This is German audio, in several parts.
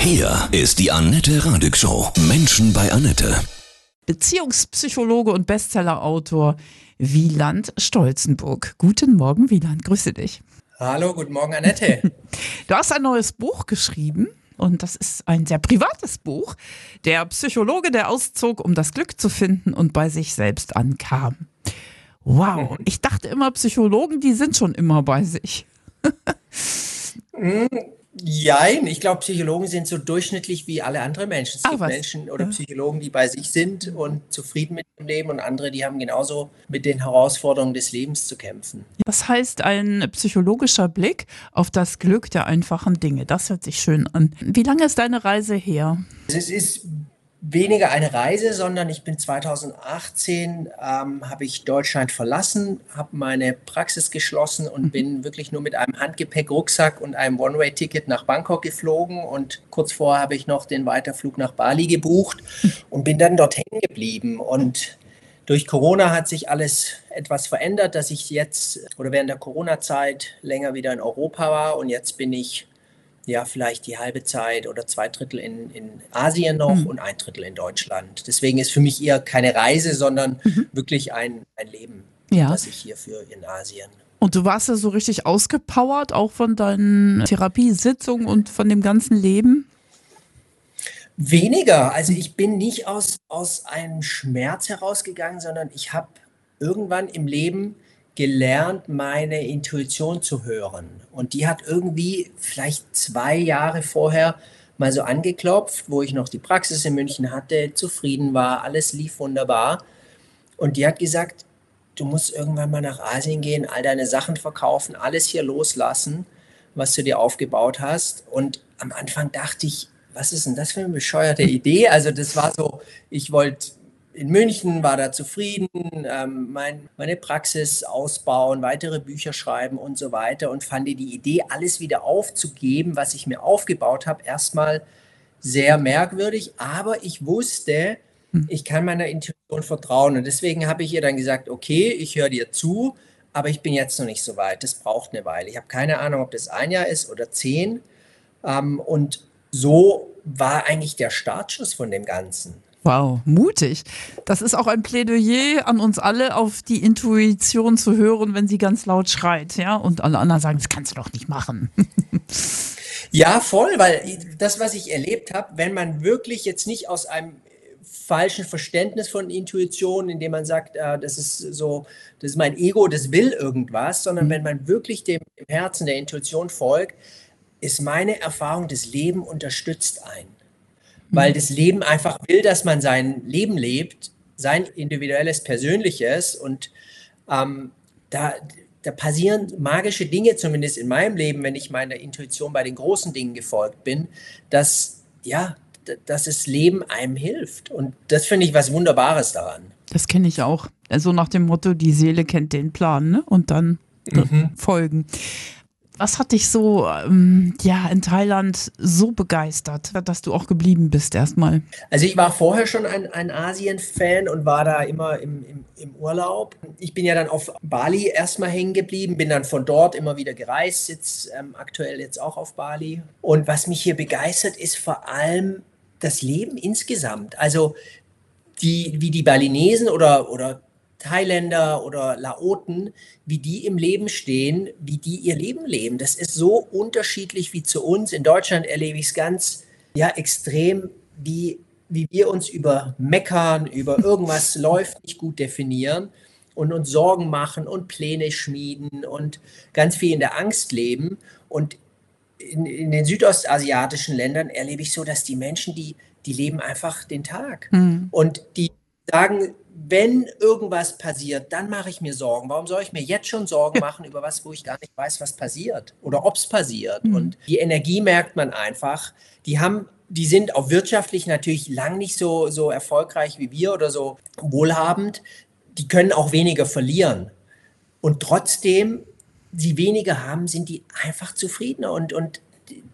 Hier ist die Annette Radig Show. Menschen bei Annette. Beziehungspsychologe und Bestsellerautor Wieland Stolzenburg. Guten Morgen, Wieland. Grüße dich. Hallo, guten Morgen, Annette. Du hast ein neues Buch geschrieben. Und das ist ein sehr privates Buch. Der Psychologe, der auszog, um das Glück zu finden und bei sich selbst ankam. Wow, ich dachte immer, Psychologen, die sind schon immer bei sich. Jein, ich glaube, Psychologen sind so durchschnittlich wie alle anderen Menschen. Es Ah, gibt was? Menschen oder Ja. Psychologen, die bei sich sind und zufrieden mit dem Leben und andere, die haben genauso mit den Herausforderungen des Lebens zu kämpfen. Das heißt, ein psychologischer Blick auf das Glück der einfachen Dinge. Das hört sich schön an. Wie lange ist deine Reise her? Es ist weniger eine Reise, sondern ich bin 2018, ähm, habe ich Deutschland verlassen, habe meine Praxis geschlossen und bin wirklich nur mit einem Handgepäck-Rucksack und einem One-Way-Ticket nach Bangkok geflogen. Und kurz vorher habe ich noch den Weiterflug nach Bali gebucht und bin dann dort hängen geblieben. Und durch Corona hat sich alles etwas verändert, dass ich jetzt oder während der Corona-Zeit länger wieder in Europa war. Und jetzt bin ich ja, vielleicht die halbe Zeit oder zwei Drittel in, in Asien noch Mhm. und ein Drittel in Deutschland. Deswegen ist für mich eher keine Reise, sondern wirklich ein, ein Leben, Ja. das ich hier führe in Asien. Und du warst ja so richtig ausgepowert, auch von deinen Therapiesitzungen und von dem ganzen Leben. Weniger. Also ich bin nicht aus, aus einem Schmerz herausgegangen, sondern ich habe irgendwann im Leben gelernt, meine Intuition zu hören. Und die hat irgendwie vielleicht zwei Jahre vorher mal so angeklopft, wo ich noch die Praxis in München hatte, zufrieden war, alles lief wunderbar. Und die hat gesagt, du musst irgendwann mal nach Asien gehen, all deine Sachen verkaufen, alles hier loslassen, was du dir aufgebaut hast. Und am Anfang dachte ich, was ist denn das für eine bescheuerte Idee? Also das war so, ich wollte in München, war da zufrieden, ähm, mein, meine Praxis ausbauen, weitere Bücher schreiben und so weiter und fand die Idee, alles wieder aufzugeben, was ich mir aufgebaut habe, erstmal sehr merkwürdig, aber ich wusste, ich kann meiner Intuition vertrauen. Und deswegen habe ich ihr dann gesagt, okay, ich höre dir zu, aber ich bin jetzt noch nicht so weit, das braucht eine Weile. Ich habe keine Ahnung, ob das ein Jahr ist oder zehn. Ähm, und so war eigentlich der Startschuss von dem Ganzen. Wow, mutig. Das ist auch ein Plädoyer an uns alle, auf die Intuition zu hören, wenn sie ganz laut schreit, ja. Und alle anderen sagen, das kannst du doch nicht machen. Ja, voll, weil das, was ich erlebt habe, wenn man wirklich jetzt nicht aus einem falschen Verständnis von Intuition, indem man sagt, äh, das ist so, das ist mein Ego, das will irgendwas, sondern wenn man wirklich dem, dem Herzen der Intuition folgt, ist meine Erfahrung, das Leben unterstützt einen. Weil das Leben einfach will, dass man sein Leben lebt, sein individuelles, persönliches und ähm, da, da passieren magische Dinge, zumindest in meinem Leben, wenn ich meiner Intuition bei den großen Dingen gefolgt bin, dass, ja, dass das Leben einem hilft. Und das finde ich was Wunderbares daran. Das kenne ich auch. Also nach dem Motto, die Seele kennt den Plan, ne? Und dann äh, folgen. Was hat dich so ähm, ja, in Thailand so begeistert, dass du auch geblieben bist erstmal? Also ich war vorher schon ein, ein Asien-Fan und war da immer im, im, im Urlaub. Ich bin ja dann auf Bali erstmal hängen geblieben, bin dann von dort immer wieder gereist, jetzt ähm, aktuell jetzt auch auf Bali. Und was mich hier begeistert, ist vor allem das Leben insgesamt. Also die, wie die Balinesen oder, oder Thailänder oder Laoten, wie die im Leben stehen, wie die ihr Leben leben. Das ist so unterschiedlich wie zu uns. In Deutschland erlebe ich es ganz ja, extrem, wie, wie wir uns über Meckern, über irgendwas läuft nicht gut definieren und uns Sorgen machen und Pläne schmieden und ganz viel in der Angst leben. Und in, in den südostasiatischen Ländern erlebe ich so, dass die Menschen, die, die leben einfach den Tag. Und die sagen, wenn irgendwas passiert, dann mache ich mir Sorgen. Warum soll ich mir jetzt schon Sorgen machen über was, wo ich gar nicht weiß, was passiert oder ob es passiert? Und die Energie merkt man einfach. Die haben, die sind auch wirtschaftlich natürlich lang nicht so, so erfolgreich wie wir oder so wohlhabend. Die können auch weniger verlieren. Und trotzdem, sie weniger haben, sind die einfach zufriedener. Und, und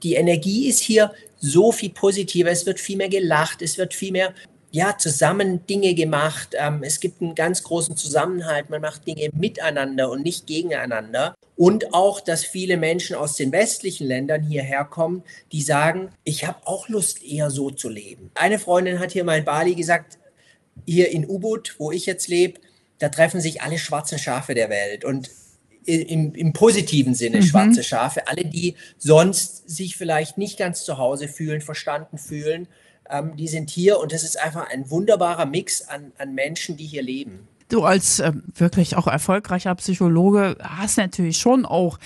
die Energie ist hier so viel positiver. Es wird viel mehr gelacht, es wird viel mehr ja, zusammen Dinge gemacht. Ähm, es gibt einen ganz großen Zusammenhalt. Man macht Dinge miteinander und nicht gegeneinander. und auch, dass viele Menschen aus den westlichen Ländern hierher kommen, die sagen, ich habe auch Lust, eher so zu leben. Eine Freundin hat hier mal in Bali gesagt, hier in Ubud, wo ich jetzt lebe, da treffen sich alle schwarzen Schafe der Welt und im, im positiven Sinne mhm. schwarze Schafe, alle, die sonst sich vielleicht nicht ganz zu Hause fühlen, verstanden fühlen, ähm, die sind hier und das ist einfach ein wunderbarer Mix an, an Menschen, die hier leben. Du als äh, wirklich auch erfolgreicher Psychologe hast natürlich schon auch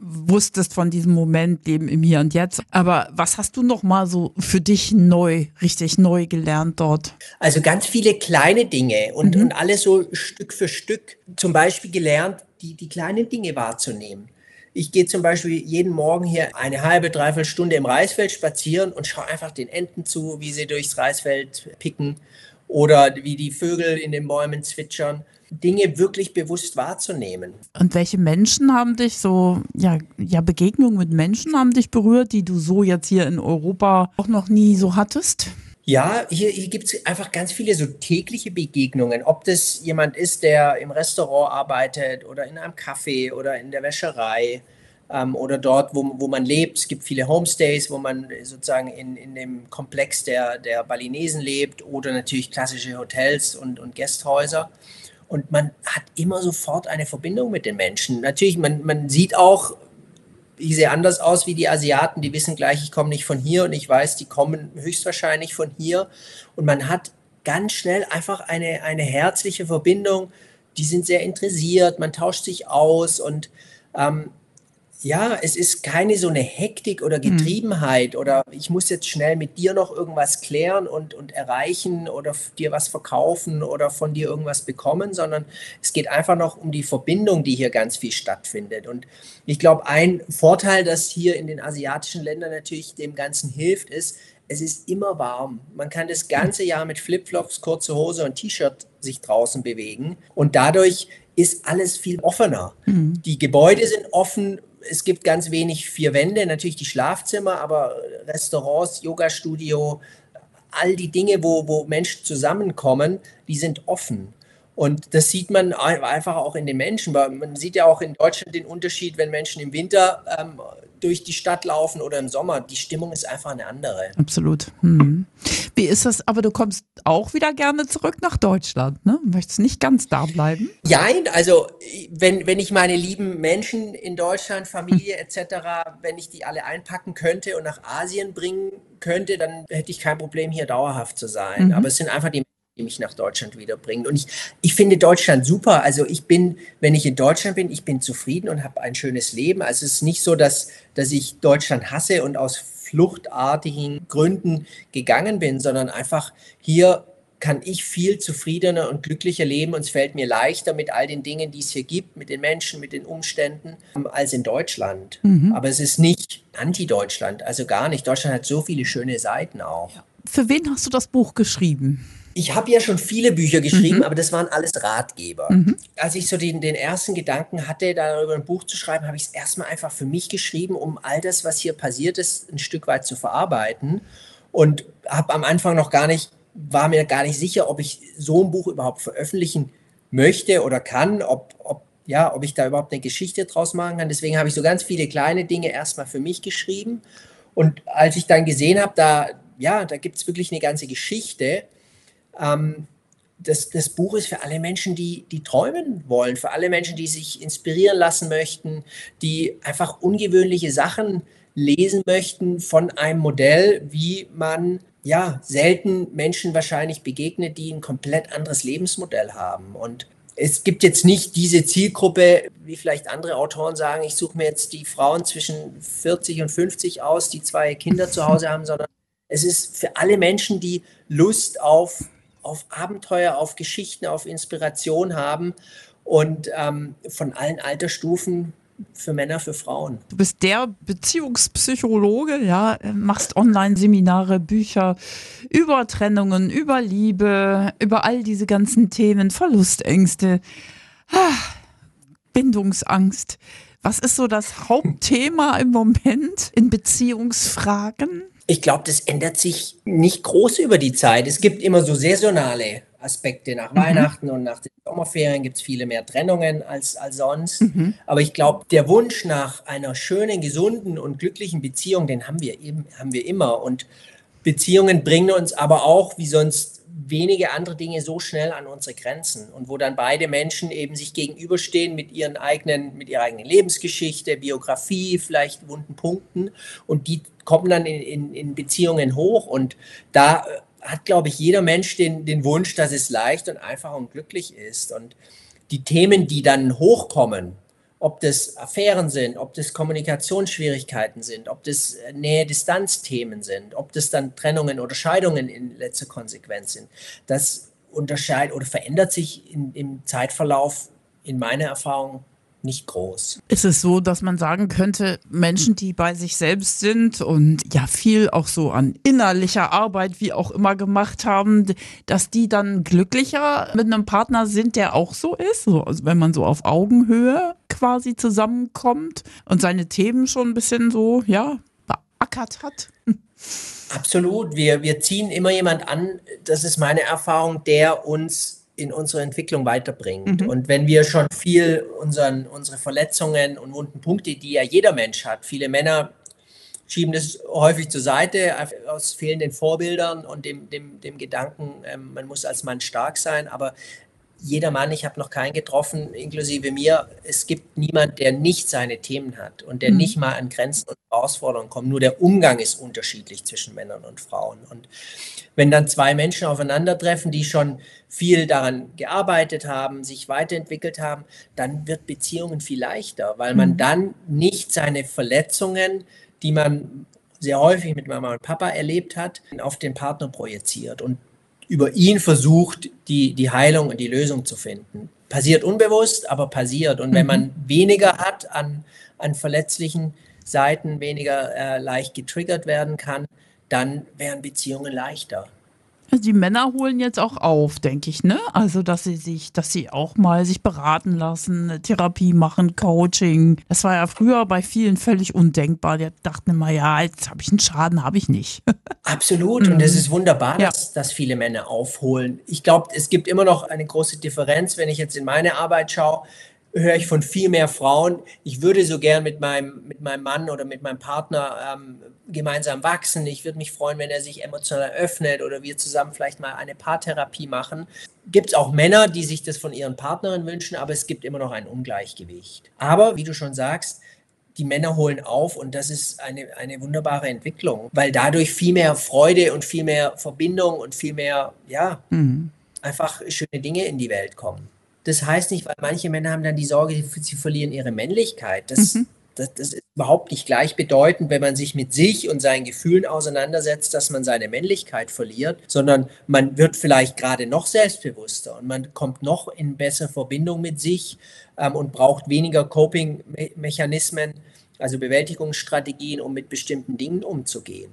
wusstest von diesem Moment Leben im Hier und Jetzt. Aber was hast du noch mal so für dich neu, richtig neu gelernt dort? Also ganz viele kleine Dinge und, mhm. und alles so Stück für Stück. Zum Beispiel gelernt, die, die kleinen Dinge wahrzunehmen. Ich gehe zum Beispiel jeden Morgen hier eine halbe, dreiviertel Stunde im Reisfeld spazieren und schaue einfach den Enten zu, wie sie durchs Reisfeld picken oder wie die Vögel in den Bäumen zwitschern. Dinge wirklich bewusst wahrzunehmen. Und welche Menschen haben dich so, ja, ja, Begegnungen mit Menschen haben dich berührt, die du so jetzt hier in Europa auch noch nie so hattest? Ja, hier, hier gibt es einfach ganz viele so tägliche Begegnungen. Ob das jemand ist, der im Restaurant arbeitet oder in einem Café oder in der Wäscherei ähm, oder dort, wo, wo man lebt. Es gibt viele Homestays, wo man sozusagen in, in dem Komplex der, der Balinesen lebt oder natürlich klassische Hotels und, und Gästhäuser. Und man hat immer sofort eine Verbindung mit den Menschen. Natürlich, man, man sieht auch, ich sehe anders aus wie die Asiaten, die wissen gleich, ich komme nicht von hier und ich weiß, die kommen höchstwahrscheinlich von hier. Und man hat ganz schnell einfach eine, eine herzliche Verbindung. Die sind sehr interessiert, man tauscht sich aus und ähm, ja, es ist keine so eine Hektik oder hm. Getriebenheit mhm. oder ich muss jetzt schnell mit dir noch irgendwas klären und, und erreichen oder dir was verkaufen oder von dir irgendwas bekommen, sondern es geht einfach noch um die Verbindung, die hier ganz viel stattfindet. Und ich glaube, ein Vorteil, das hier in den asiatischen Ländern natürlich dem Ganzen hilft, ist, es ist immer warm. Man kann das ganze Jahr mit Flipflops, kurze Hose und T-Shirt sich draußen bewegen und dadurch ist alles viel offener. Mhm. Die Gebäude sind offen, es gibt ganz wenig vier Wände, natürlich die Schlafzimmer, aber Restaurants, Yoga-Studio, all die Dinge, wo, wo Menschen zusammenkommen, die sind offen. Und das sieht man einfach auch in den Menschen. Man sieht ja auch in Deutschland den Unterschied, wenn Menschen im Winter ähm, durch die Stadt laufen oder im Sommer. Die Stimmung ist einfach eine andere. Absolut. Hm. Wie ist das? Aber du kommst auch wieder gerne zurück nach Deutschland, ne? Möchtest nicht ganz da bleiben? Ja, also wenn, wenn ich meine lieben Menschen in Deutschland, Familie hm. etc., wenn ich die alle einpacken könnte und nach Asien bringen könnte, dann hätte ich kein Problem, hier dauerhaft zu sein. Mhm. Aber es sind einfach die die mich nach Deutschland wiederbringt. Und ich, ich finde Deutschland super. Also ich bin, wenn ich in Deutschland bin, ich bin zufrieden und habe ein schönes Leben. Also es ist nicht so, dass, dass ich Deutschland hasse und aus fluchtartigen Gründen gegangen bin, sondern einfach hier kann ich viel zufriedener und glücklicher leben und es fällt mir leichter mit all den Dingen, die es hier gibt, mit den Menschen, mit den Umständen, ähm, als in Deutschland. Mhm. Aber es ist nicht anti-Deutschland, also gar nicht. Deutschland hat so viele schöne Seiten auch. Für wen hast du das Buch geschrieben? Ich habe ja schon viele Bücher geschrieben, mhm. aber das waren alles Ratgeber. Mhm. Als ich so den, den ersten Gedanken hatte, darüber ein Buch zu schreiben, habe ich es erstmal einfach für mich geschrieben, um all das, was hier passiert ist, ein Stück weit zu verarbeiten. Und habe am Anfang noch gar nicht, war mir gar nicht sicher, ob ich so ein Buch überhaupt veröffentlichen möchte oder kann, ob, ob, ja, ob ich da überhaupt eine Geschichte draus machen kann. Deswegen habe ich so ganz viele kleine Dinge erstmal für mich geschrieben. Und als ich dann gesehen habe, da, ja, da gibt es wirklich eine ganze Geschichte, ähm, das, das, Buch ist für alle Menschen, die, die träumen wollen, für alle Menschen, die sich inspirieren lassen möchten, die einfach ungewöhnliche Sachen lesen möchten von einem Modell, wie man ja selten Menschen wahrscheinlich begegnet, die ein komplett anderes Lebensmodell haben. Und es gibt jetzt nicht diese Zielgruppe, wie vielleicht andere Autoren sagen, ich suche mir jetzt die Frauen zwischen 40 und 50 aus, die zwei Kinder zu Hause haben, sondern es ist für alle Menschen, die Lust auf auf Abenteuer, auf Geschichten, auf Inspiration haben und ähm, von allen Altersstufen für Männer, für Frauen. Du bist der Beziehungspsychologe, ja, machst Online-Seminare, Bücher über Trennungen, über Liebe, über all diese ganzen Themen, Verlustängste, ah, Bindungsangst. Was ist so das Hauptthema im Moment in Beziehungsfragen? Ich glaube, das ändert sich nicht groß über die Zeit. Es gibt immer so saisonale Aspekte nach mhm. Weihnachten und nach den Sommerferien gibt es viele mehr Trennungen als, als sonst. Mhm. Aber ich glaube, der Wunsch nach einer schönen, gesunden und glücklichen Beziehung, den haben wir eben, haben wir immer. Und Beziehungen bringen uns aber auch, wie sonst wenige andere Dinge so schnell an unsere Grenzen und wo dann beide Menschen eben sich gegenüberstehen mit ihren eigenen, mit ihrer eigenen Lebensgeschichte, Biografie, vielleicht wunden Punkten und die kommen dann in, in, in Beziehungen hoch und da äh, hat, glaube ich, jeder Mensch den, den Wunsch, dass es leicht und einfach und glücklich ist und die Themen, die dann hochkommen, ob das Affären sind, ob das Kommunikationsschwierigkeiten sind, ob das äh, Nähe-Distanz-Themen sind, ob das dann Trennungen oder Scheidungen in letzter Konsequenz sind. Das unterscheidet oder verändert sich in, im Zeitverlauf in meiner Erfahrung nicht groß. Ist es so, dass man sagen könnte, Menschen, die bei sich selbst sind und ja viel auch so an innerlicher Arbeit, wie auch immer gemacht haben, dass die dann glücklicher mit einem Partner sind, der auch so ist? So, also wenn man so auf Augenhöhe quasi zusammenkommt und seine Themen schon ein bisschen so, ja, beackert hat? Absolut. Wir, wir ziehen immer jemand an, das ist meine Erfahrung, der uns in unserer Entwicklung weiterbringt. Mhm. Und wenn wir schon viel unseren, unsere Verletzungen und wunden Punkte, die ja jeder Mensch hat, viele Männer schieben das häufig zur Seite aus fehlenden Vorbildern und dem, dem, dem Gedanken, ähm, man muss als Mann stark sein. Aber jeder Mann, ich habe noch keinen getroffen, inklusive mir, es gibt niemand, der nicht seine Themen hat und der mhm. nicht mal an Grenzen und Herausforderungen kommt. Nur der Umgang ist unterschiedlich zwischen Männern und Frauen. Und wenn dann zwei Menschen aufeinandertreffen, die schon viel daran gearbeitet haben, sich weiterentwickelt haben, dann wird Beziehungen viel leichter, weil man mhm. dann nicht seine Verletzungen, die man sehr häufig mit Mama und Papa erlebt hat, auf den Partner projiziert und über ihn versucht, die, die Heilung und die Lösung zu finden. Passiert unbewusst, aber passiert. Und wenn mhm. man weniger hat an, an verletzlichen Seiten, weniger äh, leicht getriggert werden kann, dann wären Beziehungen leichter. Also die Männer holen jetzt auch auf, denke ich, ne? Also, dass sie sich, dass sie auch mal sich beraten lassen, Therapie machen, Coaching. Das war ja früher bei vielen völlig undenkbar. Die dachten immer, ja, jetzt habe ich einen Schaden, habe ich nicht. Absolut. Und es ist wunderbar, ja. dass, dass viele Männer aufholen. Ich glaube, es gibt immer noch eine große Differenz, wenn ich jetzt in meine Arbeit schaue höre ich von viel mehr Frauen, ich würde so gern mit meinem, mit meinem Mann oder mit meinem Partner ähm, gemeinsam wachsen. Ich würde mich freuen, wenn er sich emotional öffnet oder wir zusammen vielleicht mal eine Paartherapie machen. Gibt es auch Männer, die sich das von ihren Partnerinnen wünschen, aber es gibt immer noch ein Ungleichgewicht. Aber wie du schon sagst, die Männer holen auf und das ist eine, eine wunderbare Entwicklung, weil dadurch viel mehr Freude und viel mehr Verbindung und viel mehr, ja, mhm. einfach schöne Dinge in die Welt kommen. Das heißt nicht, weil manche Männer haben dann die Sorge, sie verlieren ihre Männlichkeit. Das, mhm. das, das, ist überhaupt nicht gleichbedeutend, wenn man sich mit sich und seinen Gefühlen auseinandersetzt, dass man seine Männlichkeit verliert, sondern man wird vielleicht gerade noch selbstbewusster und man kommt noch in bessere Verbindung mit sich ähm, und braucht weniger Coping-Mechanismen, also Bewältigungsstrategien, um mit bestimmten Dingen umzugehen.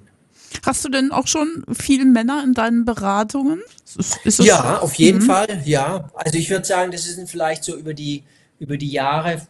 Hast du denn auch schon viele Männer in deinen Beratungen? Ist, ist ja, auf jeden mhm. Fall, ja. Also ich würde sagen, das sind vielleicht so über die, über die Jahre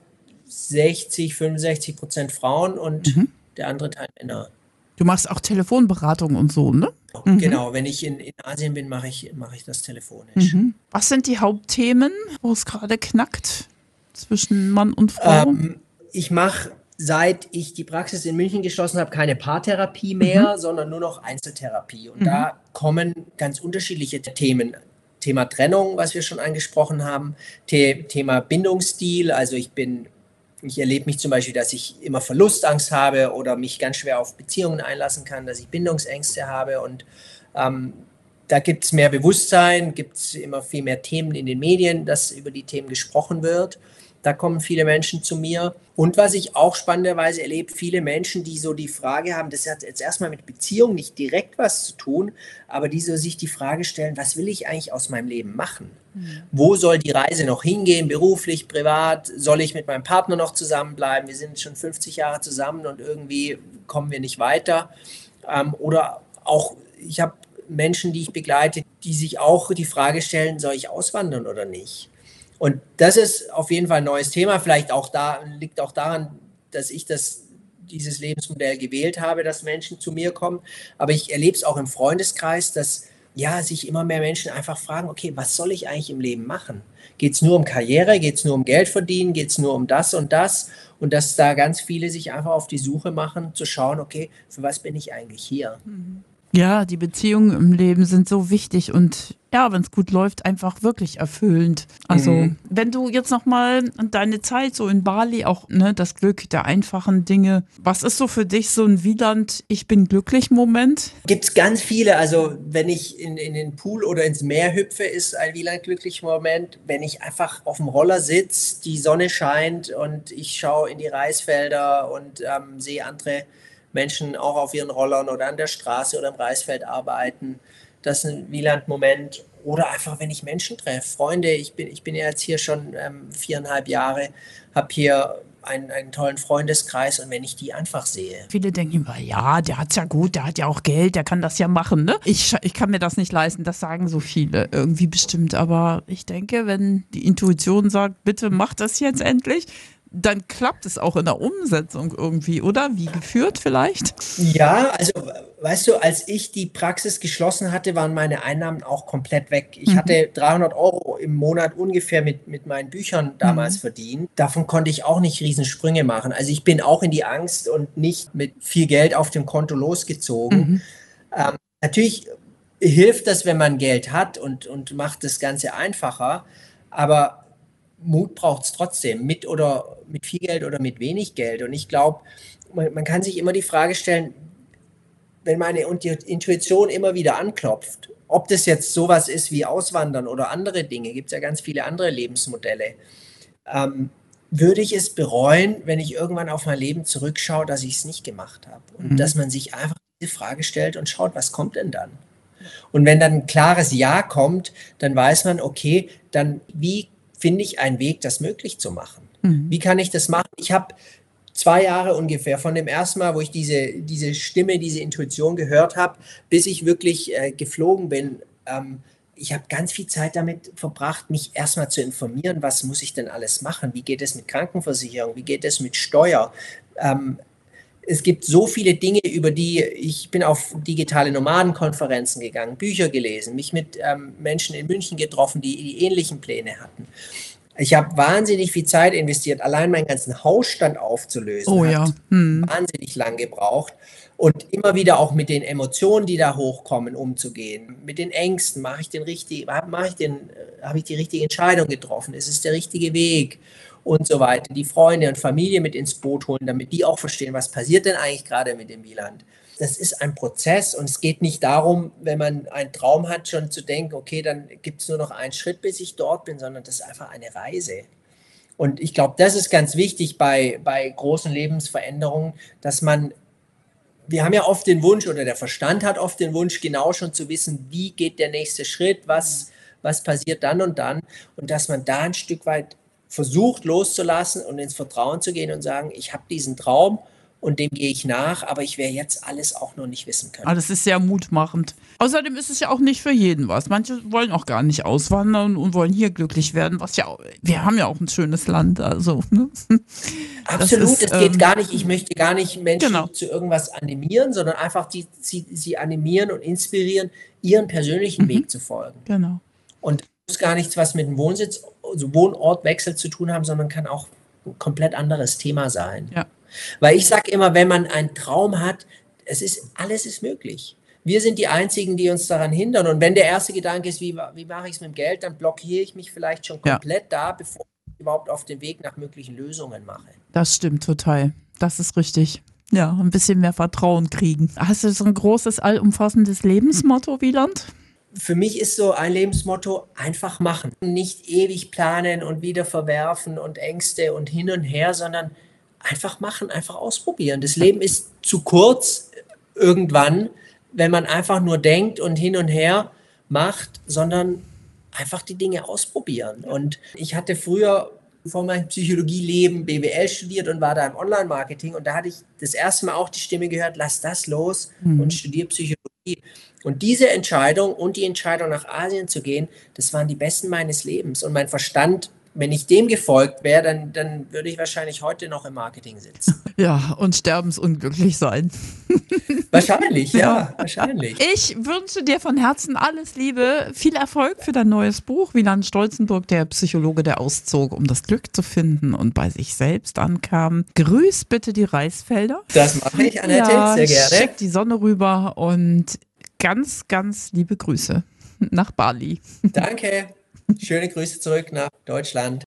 60, 65 Prozent Frauen und mhm. der andere Teil Männer. Du machst auch Telefonberatung und so, ne? Mhm. Genau, wenn ich in, in Asien bin, mache ich, mach ich das telefonisch. Mhm. Was sind die Hauptthemen, wo es gerade knackt zwischen Mann und Frau? Ähm, ich mache seit ich die Praxis in München geschlossen habe, keine Paartherapie mehr, mhm. sondern nur noch Einzeltherapie. Und mhm. da kommen ganz unterschiedliche Themen. Thema Trennung, was wir schon angesprochen haben, The Thema Bindungsstil, also ich bin, ich erlebe mich zum Beispiel, dass ich immer Verlustangst habe oder mich ganz schwer auf Beziehungen einlassen kann, dass ich Bindungsängste habe und ähm, da gibt es mehr Bewusstsein, gibt es immer viel mehr Themen in den Medien, dass über die Themen gesprochen wird. Da kommen viele Menschen zu mir. Und was ich auch spannenderweise erlebe, viele Menschen, die so die Frage haben, das hat jetzt erstmal mit Beziehung nicht direkt was zu tun, aber die so sich die Frage stellen, was will ich eigentlich aus meinem Leben machen? Mhm. Wo soll die Reise noch hingehen, beruflich, privat? Soll ich mit meinem Partner noch zusammenbleiben? Wir sind schon 50 Jahre zusammen und irgendwie kommen wir nicht weiter. Ähm, oder auch, ich habe Menschen, die ich begleite, die sich auch die Frage stellen, soll ich auswandern oder nicht? Und das ist auf jeden Fall ein neues Thema. Vielleicht auch da liegt auch daran, dass ich das, dieses Lebensmodell gewählt habe, dass Menschen zu mir kommen. Aber ich erlebe es auch im Freundeskreis, dass ja, sich immer mehr Menschen einfach fragen, okay, was soll ich eigentlich im Leben machen? Geht es nur um Karriere? Geht es nur um Geld verdienen? Geht es nur um das und das? Und dass da ganz viele sich einfach auf die Suche machen, zu schauen, okay, für was bin ich eigentlich hier? Mhm. Ja, die Beziehungen im Leben sind so wichtig und ja, wenn es gut läuft, einfach wirklich erfüllend. Also, mhm. wenn du jetzt nochmal deine Zeit so in Bali, auch ne, das Glück der einfachen Dinge, was ist so für dich so ein Wieland, ich bin glücklich Moment? Gibt es ganz viele. Also, wenn ich in, in den Pool oder ins Meer hüpfe, ist ein Wieland glücklich Moment. Wenn ich einfach auf dem Roller sitze, die Sonne scheint und ich schaue in die Reisfelder und ähm, sehe andere Menschen auch auf ihren Rollern oder an der Straße oder im Reisfeld arbeiten. Das ist ein Wieland-Moment. Oder einfach, wenn ich Menschen treffe, Freunde. Ich bin, ich bin ja jetzt hier schon ähm, viereinhalb Jahre, habe hier einen, einen, tollen Freundeskreis und wenn ich die einfach sehe. Viele denken immer, ja, der hat es ja gut, der hat ja auch Geld, der kann das ja machen. Ne? Ich, ich kann mir das nicht leisten, das sagen so viele irgendwie bestimmt. Aber ich denke, wenn die Intuition sagt, bitte mach das jetzt endlich, dann klappt es auch in der Umsetzung irgendwie, oder? Wie geführt vielleicht? Ja, also weißt du, als ich die Praxis geschlossen hatte, waren meine Einnahmen auch komplett weg. Ich mhm. hatte 300 Euro im Monat ungefähr mit, mit meinen Büchern damals mhm. verdient. Davon konnte ich auch nicht Riesensprünge machen. Also ich bin auch in die Angst und nicht mit viel Geld auf dem Konto losgezogen. Mhm. Ähm, natürlich hilft das, wenn man Geld hat und, und macht das Ganze einfacher. Aber Mut braucht es trotzdem, mit oder mit viel Geld oder mit wenig Geld. Und ich glaube, man, man, kann sich immer die Frage stellen, wenn meine Intuition immer wieder anklopft, ob das jetzt sowas ist wie Auswandern oder andere Dinge, gibt es ja ganz viele andere Lebensmodelle. Ähm, würde ich es bereuen, wenn ich irgendwann auf mein Leben zurückschaue, dass ich es nicht gemacht habe? Und mhm. dass man sich einfach diese Frage stellt und schaut, was kommt denn dann? Und wenn dann ein klares Ja kommt, dann weiß man, okay, dann wie finde ich einen Weg, das möglich zu machen. Mhm. Wie kann ich das machen? Ich habe zwei Jahre ungefähr von dem ersten Mal, wo ich diese, diese Stimme, diese Intuition gehört habe, bis ich wirklich äh, geflogen bin. Ähm, ich habe ganz viel Zeit damit verbracht, mich erstmal zu informieren, was muss ich denn alles machen? Wie geht es mit Krankenversicherung? Wie geht es mit Steuer? Ähm, es gibt so viele Dinge, über die ich bin auf digitale Nomadenkonferenzen gegangen, Bücher gelesen, mich mit ähm, Menschen in München getroffen, die, die ähnlichen Pläne hatten. Ich habe wahnsinnig viel Zeit investiert, allein meinen ganzen Hausstand aufzulösen. Oh ja. Hm. Wahnsinnig lang gebraucht. Und immer wieder auch mit den Emotionen, die da hochkommen, umzugehen. Mit den Ängsten. Mache ich den richtig, mache ich den, äh, habe ich die richtige Entscheidung getroffen? Ist es der richtige Weg? und so weiter, die Freunde und Familie mit ins Boot holen, damit die auch verstehen, was passiert denn eigentlich gerade mit dem Wieland. Das ist ein Prozess und es geht nicht darum, wenn man einen Traum hat, schon zu denken, okay, dann gibt es nur noch einen Schritt, bis ich dort bin, sondern das ist einfach eine Reise. Und ich glaube, das ist ganz wichtig bei, bei großen Lebensveränderungen, dass man, wir haben ja oft den Wunsch oder der Verstand hat oft den Wunsch, genau schon zu wissen, wie geht der nächste Schritt, was, was passiert dann und dann. Und dass man da ein Stück weit versucht loszulassen und ins Vertrauen zu gehen und sagen, ich habe diesen Traum und dem gehe ich nach, aber ich werde jetzt alles auch noch nicht wissen können. Ah, das ist sehr mutmachend. Außerdem ist es ja auch nicht für jeden was. Manche wollen auch gar nicht auswandern und wollen hier glücklich werden, was ja, wir haben ja auch ein schönes Land, also. Ne? Absolut, es geht ähm, gar nicht, ich möchte gar nicht Menschen genau. zu irgendwas animieren, sondern einfach die, sie, sie animieren und inspirieren, ihren persönlichen mhm. Weg zu folgen. Genau. Und muss gar nichts was mit dem Wohnsitz, also Wohnortwechsel zu tun haben, sondern kann auch ein komplett anderes Thema sein. Ja. Weil ich sage immer, wenn man einen Traum hat, es ist, alles ist möglich. Wir sind die Einzigen, die uns daran hindern. Und wenn der erste Gedanke ist, wie, wie mache ich es mit dem Geld, dann blockiere ich mich vielleicht schon komplett ja. da, bevor ich überhaupt auf den Weg nach möglichen Lösungen mache. Das stimmt total. Das ist richtig. Ja, ein bisschen mehr Vertrauen kriegen. Hast du so ein großes, allumfassendes Lebensmotto, Wieland? für mich ist so ein Lebensmotto einfach machen. Nicht ewig planen und wieder verwerfen und Ängste und hin und her, sondern einfach machen, einfach ausprobieren. Das Leben ist zu kurz irgendwann, wenn man einfach nur denkt und hin und her macht, sondern einfach die Dinge ausprobieren. Und ich hatte früher vor meinem Psychologieleben BWL studiert und war da im Online-Marketing und da hatte ich das erste Mal auch die Stimme gehört, lass das los mhm. und studiere Psychologie. Und diese Entscheidung und die Entscheidung nach Asien zu gehen, das waren die besten meines Lebens. Und mein Verstand wenn ich dem gefolgt wäre, dann, dann würde ich wahrscheinlich heute noch im Marketing sitzen. Ja, und sterbensunglücklich sein. Wahrscheinlich, ja, wahrscheinlich. Ich wünsche dir von Herzen alles Liebe, viel Erfolg für dein neues Buch, Wieland Stolzenburg, der Psychologe, der auszog, um das Glück zu finden und bei sich selbst ankam. Grüß bitte die Reisfelder. Das mache ich, Annette, ja, sehr gerne. Schick die Sonne rüber und ganz, ganz liebe Grüße nach Bali. Danke. Schöne Grüße zurück nach Deutschland.